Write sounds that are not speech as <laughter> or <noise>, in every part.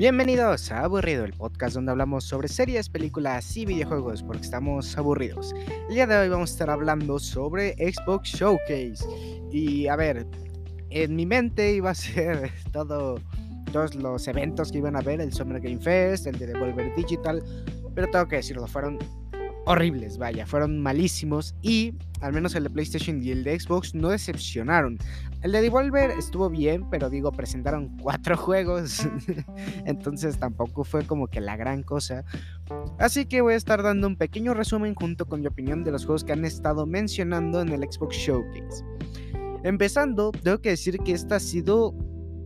Bienvenidos a Aburrido, el podcast donde hablamos sobre series, películas y videojuegos porque estamos aburridos. El día de hoy vamos a estar hablando sobre Xbox Showcase. Y a ver, en mi mente iba a ser <laughs> todo, todos los eventos que iban a ver, el Summer Game Fest, el de Devolver Digital, pero tengo que decirlo, fueron horribles, vaya, fueron malísimos y al menos el de PlayStation y el de Xbox no decepcionaron. El de Devolver estuvo bien, pero digo, presentaron <laughs> cuatro juegos, <laughs> entonces tampoco fue como que la gran cosa. Así que voy a estar dando un pequeño resumen junto con mi opinión de los juegos que han estado mencionando en el Xbox Showcase. Empezando, tengo que decir que esta ha sido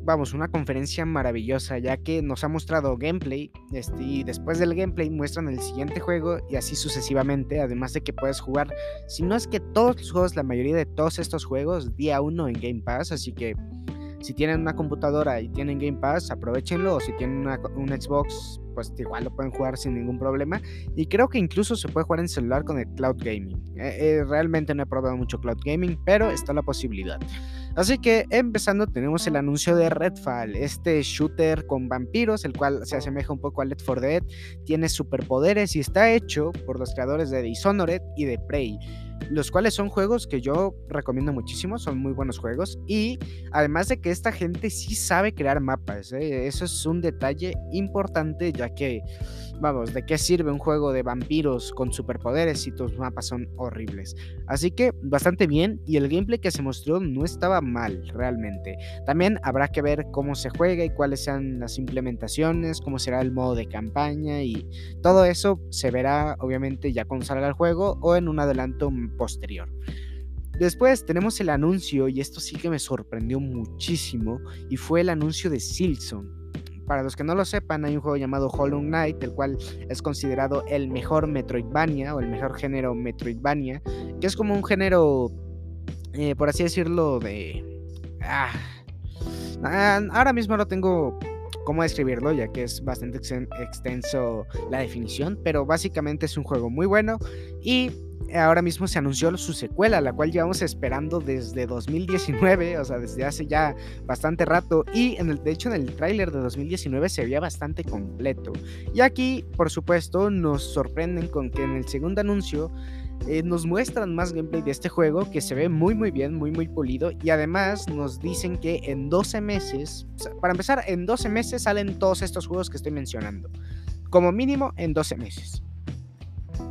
vamos, una conferencia maravillosa, ya que nos ha mostrado gameplay, este, y después del gameplay muestran el siguiente juego y así sucesivamente, además de que puedes jugar, si no es que todos los juegos, la mayoría de todos estos juegos, día uno en Game Pass, así que si tienen una computadora y tienen Game Pass, aprovechenlo, o si tienen una, un Xbox, pues igual lo pueden jugar sin ningún problema. Y creo que incluso se puede jugar en celular con el cloud gaming. Eh, eh, realmente no he probado mucho cloud gaming, pero está la posibilidad. Así que empezando tenemos el anuncio de Redfall, este shooter con vampiros, el cual se asemeja un poco a Left 4 Dead, tiene superpoderes y está hecho por los creadores de Dishonored y de Prey los cuales son juegos que yo recomiendo muchísimo, son muy buenos juegos y además de que esta gente sí sabe crear mapas, ¿eh? eso es un detalle importante ya que, vamos, ¿de qué sirve un juego de vampiros con superpoderes si tus mapas son horribles? Así que bastante bien y el gameplay que se mostró no estaba mal realmente. También habrá que ver cómo se juega y cuáles sean las implementaciones, cómo será el modo de campaña y todo eso se verá obviamente ya cuando salga el juego o en un adelanto posterior. Después tenemos el anuncio, y esto sí que me sorprendió muchísimo, y fue el anuncio de Silson. Para los que no lo sepan, hay un juego llamado Hollow Knight, el cual es considerado el mejor Metroidvania o el mejor género Metroidvania, que es como un género, eh, por así decirlo, de... Ah, ah, ahora mismo no tengo cómo describirlo, ya que es bastante extenso la definición, pero básicamente es un juego muy bueno y ahora mismo se anunció su secuela, la cual llevamos esperando desde 2019, o sea, desde hace ya bastante rato. Y en el, de hecho, en el tráiler de 2019 se veía bastante completo. Y aquí, por supuesto, nos sorprenden con que en el segundo anuncio eh, nos muestran más gameplay de este juego que se ve muy muy bien, muy muy pulido y además nos dicen que en 12 meses, para empezar, en 12 meses salen todos estos juegos que estoy mencionando. Como mínimo en 12 meses.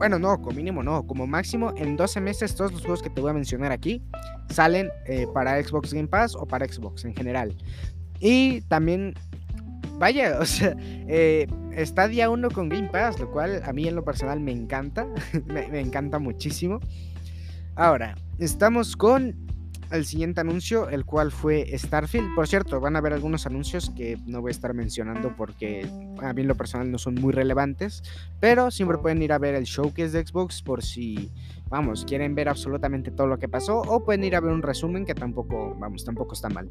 Bueno, no, como mínimo no, como máximo en 12 meses todos los juegos que te voy a mencionar aquí salen eh, para Xbox Game Pass o para Xbox en general. Y también, vaya, <laughs> o sea, eh, está día uno con Game Pass, lo cual a mí en lo personal me encanta, <laughs> me encanta muchísimo. Ahora, estamos con el siguiente anuncio, el cual fue Starfield. Por cierto, van a haber algunos anuncios que no voy a estar mencionando porque a mí en lo personal no son muy relevantes, pero siempre pueden ir a ver el showcase de Xbox por si, vamos, quieren ver absolutamente todo lo que pasó o pueden ir a ver un resumen que tampoco, vamos, tampoco está mal.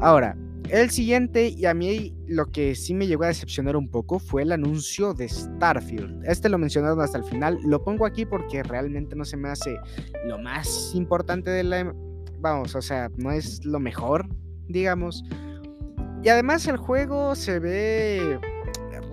Ahora, el siguiente y a mí lo que sí me llegó a decepcionar un poco fue el anuncio de Starfield. Este lo mencionaron hasta el final, lo pongo aquí porque realmente no se me hace lo más importante de la vamos, o sea, no es lo mejor, digamos. Y además el juego se ve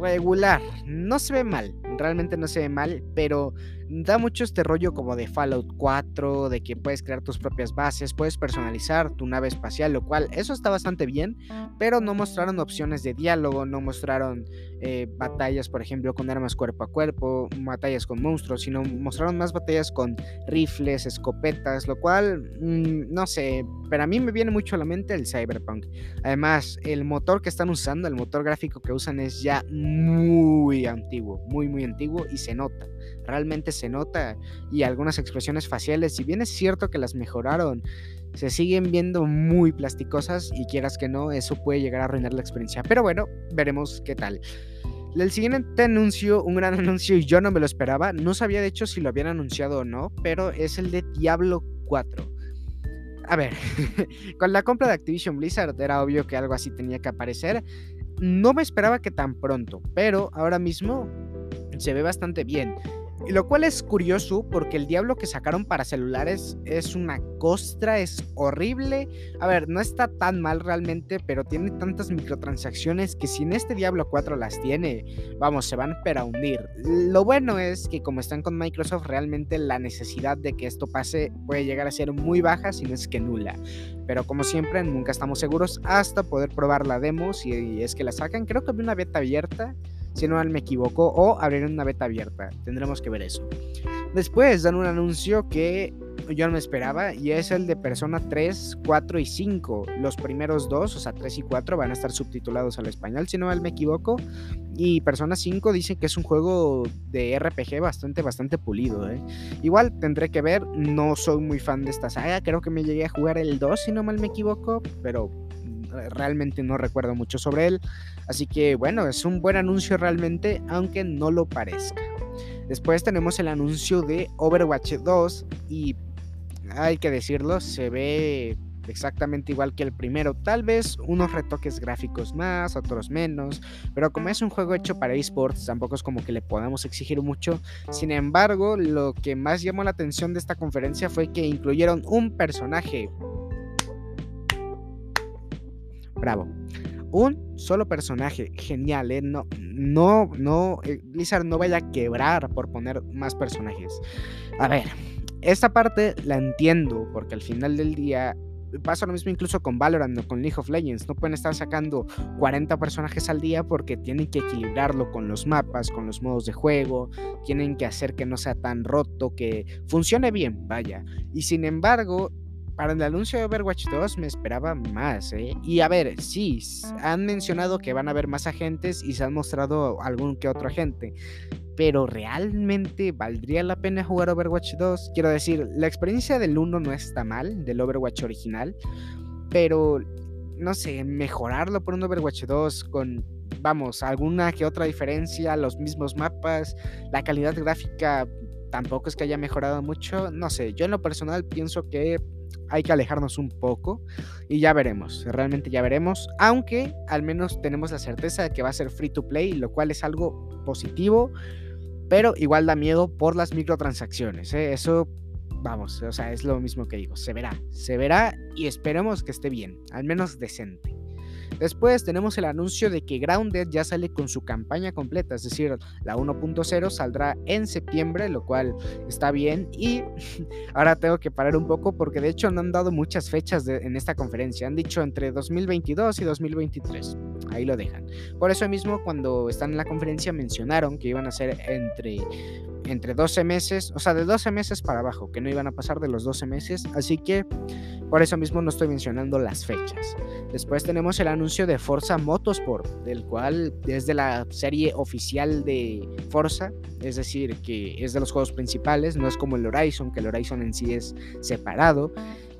regular, no se ve mal, realmente no se ve mal, pero da mucho este rollo como de Fallout 4, de que puedes crear tus propias bases, puedes personalizar tu nave espacial, lo cual eso está bastante bien, pero no mostraron opciones de diálogo, no mostraron eh, batallas, por ejemplo, con armas cuerpo a cuerpo, batallas con monstruos, sino mostraron más batallas con rifles, escopetas, lo cual, mm, no sé, pero a mí me viene mucho a la mente el cyberpunk. Además, el motor que están usando, el motor gráfico que usan es ya muy antiguo, muy, muy antiguo y se nota realmente se nota y algunas expresiones faciales, si bien es cierto que las mejoraron, se siguen viendo muy plasticosas y quieras que no, eso puede llegar a arruinar la experiencia. Pero bueno, veremos qué tal. El siguiente anuncio, un gran <laughs> anuncio y yo no me lo esperaba, no sabía de hecho si lo habían anunciado o no, pero es el de Diablo 4. A ver, <laughs> con la compra de Activision Blizzard era obvio que algo así tenía que aparecer. No me esperaba que tan pronto, pero ahora mismo se ve bastante bien. Lo cual es curioso porque el Diablo que sacaron para celulares es una costra, es horrible. A ver, no está tan mal realmente, pero tiene tantas microtransacciones que si en este Diablo 4 las tiene, vamos, se van para hundir. Lo bueno es que como están con Microsoft, realmente la necesidad de que esto pase puede llegar a ser muy baja, si no es que nula. Pero como siempre, nunca estamos seguros hasta poder probar la demo, si es que la sacan. Creo que había una beta abierta si no me equivoco, o abrir una beta abierta. Tendremos que ver eso. Después dan un anuncio que yo no me esperaba y es el de Persona 3, 4 y 5. Los primeros dos, o sea, 3 y 4 van a estar subtitulados al español, si no me equivoco. Y Persona 5 dice que es un juego de RPG bastante, bastante pulido. ¿eh? Igual tendré que ver, no soy muy fan de esta saga, creo que me llegué a jugar el 2, si no mal me equivoco, pero realmente no recuerdo mucho sobre él. Así que bueno, es un buen anuncio realmente, aunque no lo parezca. Después tenemos el anuncio de Overwatch 2 y hay que decirlo, se ve exactamente igual que el primero, tal vez unos retoques gráficos más, otros menos, pero como es un juego hecho para esports, tampoco es como que le podamos exigir mucho. Sin embargo, lo que más llamó la atención de esta conferencia fue que incluyeron un personaje Bravo. Un solo personaje, genial, ¿eh? No, no, no, eh, Blizzard no vaya a quebrar por poner más personajes. A ver, esta parte la entiendo, porque al final del día pasa lo mismo incluso con Valorant o con League of Legends. No pueden estar sacando 40 personajes al día porque tienen que equilibrarlo con los mapas, con los modos de juego. Tienen que hacer que no sea tan roto, que funcione bien, vaya. Y sin embargo, para el anuncio de Overwatch 2 me esperaba más, ¿eh? Y a ver, sí, han mencionado que van a haber más agentes y se han mostrado algún que otro agente. Pero realmente valdría la pena jugar Overwatch 2. Quiero decir, la experiencia del 1 no está mal, del Overwatch original. Pero, no sé, mejorarlo por un Overwatch 2 con, vamos, alguna que otra diferencia, los mismos mapas, la calidad gráfica tampoco es que haya mejorado mucho. No sé, yo en lo personal pienso que hay que alejarnos un poco y ya veremos, realmente ya veremos, aunque al menos tenemos la certeza de que va a ser free to play, lo cual es algo positivo, pero igual da miedo por las microtransacciones, ¿eh? eso vamos, o sea, es lo mismo que digo, se verá, se verá y esperemos que esté bien, al menos decente. Después tenemos el anuncio de que Grounded ya sale con su campaña completa, es decir, la 1.0 saldrá en septiembre, lo cual está bien. Y <laughs> ahora tengo que parar un poco porque de hecho no han dado muchas fechas en esta conferencia, han dicho entre 2022 y 2023. Ahí lo dejan. Por eso mismo cuando están en la conferencia mencionaron que iban a ser entre entre 12 meses, o sea, de 12 meses para abajo, que no iban a pasar de los 12 meses, así que por eso mismo no estoy mencionando las fechas. Después tenemos el anuncio de Forza Motorsport, del cual es de la serie oficial de Forza, es decir, que es de los juegos principales, no es como el Horizon, que el Horizon en sí es separado.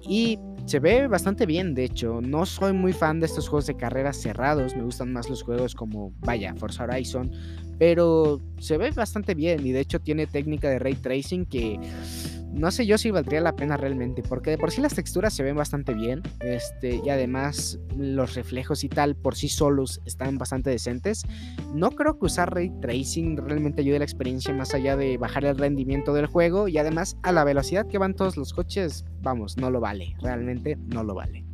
Y se ve bastante bien, de hecho. No soy muy fan de estos juegos de carreras cerrados. Me gustan más los juegos como, vaya, Forza Horizon. Pero se ve bastante bien y de hecho tiene técnica de ray tracing que no sé yo si valdría la pena realmente, porque de por sí las texturas se ven bastante bien, este, y además los reflejos y tal por sí solos están bastante decentes. No creo que usar ray tracing realmente ayude a la experiencia más allá de bajar el rendimiento del juego, y además a la velocidad que van todos los coches, vamos, no lo vale, realmente no lo vale.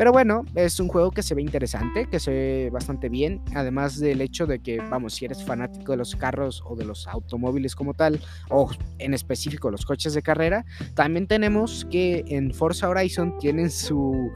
Pero bueno, es un juego que se ve interesante, que se ve bastante bien, además del hecho de que, vamos, si eres fanático de los carros o de los automóviles como tal, o en específico los coches de carrera, también tenemos que en Forza Horizon tienen su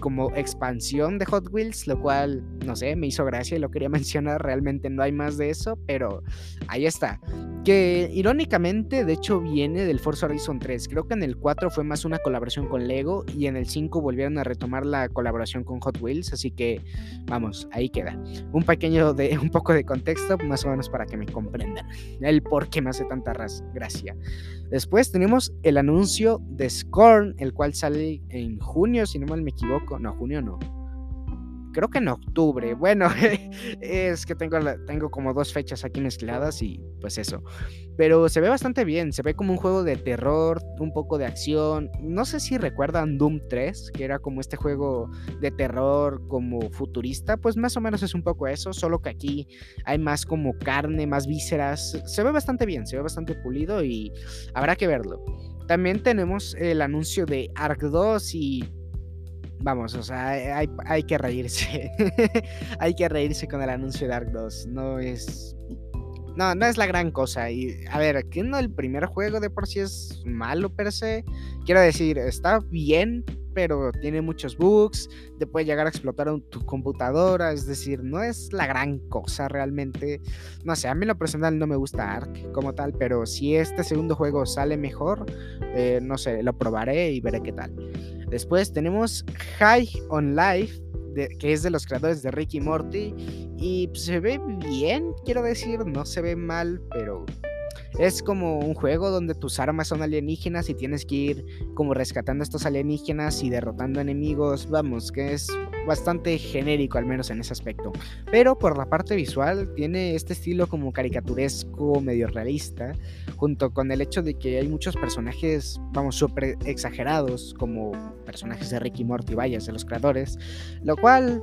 como expansión de Hot Wheels, lo cual, no sé, me hizo gracia y lo quería <laughs> mencionar, realmente no hay más de eso, pero ahí está. Que irónicamente, de hecho, viene del Forza Horizon 3. Creo que en el 4 fue más una colaboración con Lego y en el 5 volvieron a retomar la colaboración con Hot Wheels, así que vamos, ahí queda. Un pequeño de un poco de contexto, más o menos para que me comprendan el por qué me hace tanta gracia. Después tenemos el anuncio de Scorn, el cual sale en junio, si no mal me equivoco. No, junio no. Creo que en octubre. Bueno, <laughs> es que tengo, tengo como dos fechas aquí mezcladas y pues eso. Pero se ve bastante bien, se ve como un juego de terror, un poco de acción. No sé si recuerdan Doom 3, que era como este juego de terror como futurista, pues más o menos es un poco eso, solo que aquí hay más como carne, más vísceras. Se ve bastante bien, se ve bastante pulido y habrá que verlo. También tenemos el anuncio de Ark 2 y vamos, o sea, hay, que reírse. <laughs> hay que reírse con el anuncio de Ark 2. No es. No, no es la gran cosa. Y a ver, que no el primer juego de por sí es malo per se. Quiero decir, está bien, pero tiene muchos bugs, te puede llegar a explotar tu computadora, es decir, no es la gran cosa realmente. No sé, a mí lo personal no me gusta Ark como tal, pero si este segundo juego sale mejor, eh, no sé, lo probaré y veré qué tal. Después tenemos High on Life, que es de los creadores de Ricky Morty, y se ve bien, quiero decir, no se ve mal, pero es como un juego donde tus armas son alienígenas y tienes que ir como rescatando a estos alienígenas y derrotando enemigos. Vamos, que es bastante genérico al menos en ese aspecto. Pero por la parte visual tiene este estilo como caricaturesco, medio realista, junto con el hecho de que hay muchos personajes, vamos, súper exagerados, como personajes de Ricky Morty, vayas, de los creadores, lo cual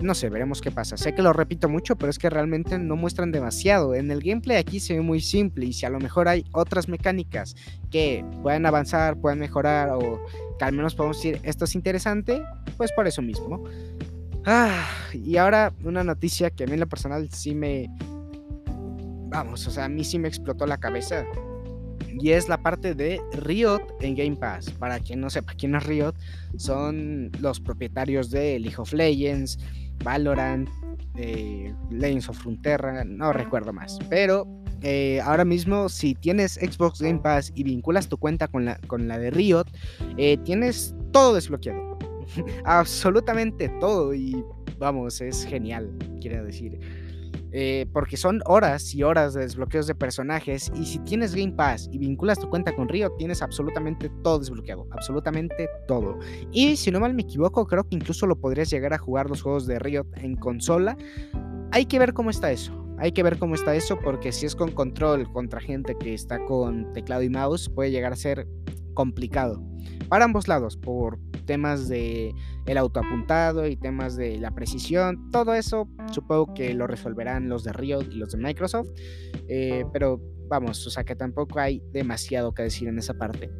no sé, veremos qué pasa. Sé que lo repito mucho, pero es que realmente no muestran demasiado. En el gameplay aquí se ve muy simple y si a lo mejor hay otras mecánicas que puedan avanzar, puedan mejorar o que al menos podemos decir esto es interesante, pues por eso mismo. Ah, y ahora una noticia que a mí en lo personal sí me... Vamos, o sea, a mí sí me explotó la cabeza y es la parte de Riot en Game Pass. Para quien no sepa quién es Riot, son los propietarios de League of Legends, Valorant, eh, Legends of Frontera, no recuerdo más. Pero eh, ahora mismo, si tienes Xbox Game Pass y vinculas tu cuenta con la, con la de Riot, eh, tienes todo desbloqueado. <laughs> Absolutamente todo. Y vamos, es genial, quiero decir. Eh, porque son horas y horas de desbloqueos de personajes. Y si tienes Game Pass y vinculas tu cuenta con Riot, tienes absolutamente todo desbloqueado. Absolutamente todo. Y si no mal me equivoco, creo que incluso lo podrías llegar a jugar los juegos de Riot en consola. Hay que ver cómo está eso. Hay que ver cómo está eso porque si es con control contra gente que está con teclado y mouse puede llegar a ser complicado. Para ambos lados, por temas de el autoapuntado y temas de la precisión, todo eso supongo que lo resolverán los de Riot y los de Microsoft, eh, pero vamos, o sea que tampoco hay demasiado que decir en esa parte.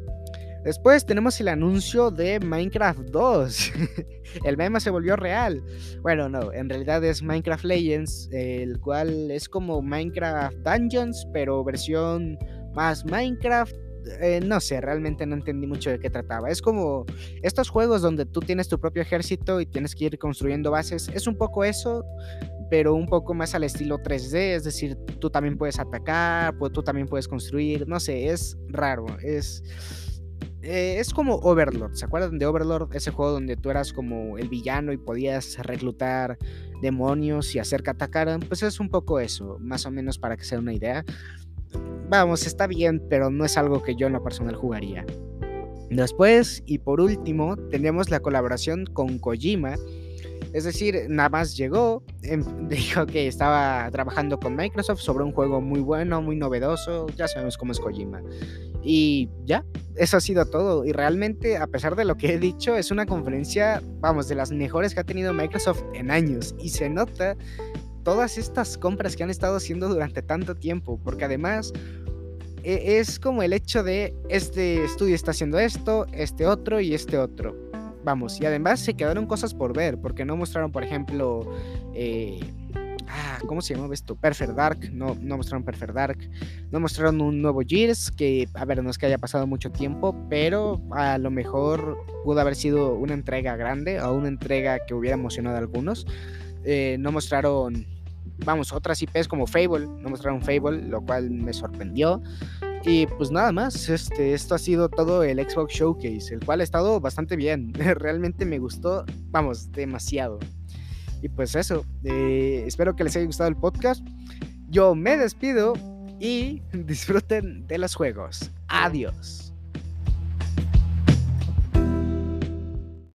Después tenemos el anuncio de Minecraft 2. <laughs> el meme se volvió real. Bueno, no, en realidad es Minecraft Legends, el cual es como Minecraft Dungeons, pero versión más Minecraft eh, no sé, realmente no entendí mucho de qué trataba. Es como estos juegos donde tú tienes tu propio ejército y tienes que ir construyendo bases. Es un poco eso, pero un poco más al estilo 3D. Es decir, tú también puedes atacar, tú también puedes construir. No sé, es raro. Es. Eh, es como Overlord, ¿se acuerdan de Overlord? Ese juego donde tú eras como el villano y podías reclutar demonios y hacer que atacaran. Pues es un poco eso, más o menos para que sea una idea vamos, está bien, pero no es algo que yo en lo personal jugaría. Después, y por último, tenemos la colaboración con Kojima. Es decir, nada más llegó, em, <laughs> dijo que estaba trabajando con Microsoft sobre un juego muy bueno, muy novedoso, ya sabemos cómo es Kojima. Y ya, eso ha sido todo. Y realmente, a pesar de lo que he dicho, es una conferencia, vamos, de las mejores que ha tenido Microsoft en años. Y se nota todas estas compras que han estado haciendo durante tanto tiempo, porque además es como el hecho de este estudio está haciendo esto, este otro y este otro. Vamos, y además se quedaron cosas por ver, porque no mostraron, por ejemplo, eh, ah, ¿cómo se llama esto? Perfect Dark, no, no mostraron Perfect Dark, no mostraron un nuevo Gears, que, a ver, no es que haya pasado mucho tiempo, pero a lo mejor pudo haber sido una entrega grande o una entrega que hubiera emocionado a algunos. Eh, no mostraron, vamos, otras IPs como Fable, no mostraron Fable, lo cual me sorprendió. Y pues nada más, este, esto ha sido todo el Xbox Showcase, el cual ha estado bastante bien. <laughs> Realmente me gustó, vamos, demasiado. Y pues eso, eh, espero que les haya gustado el podcast. Yo me despido y <laughs> disfruten de los juegos. Adiós.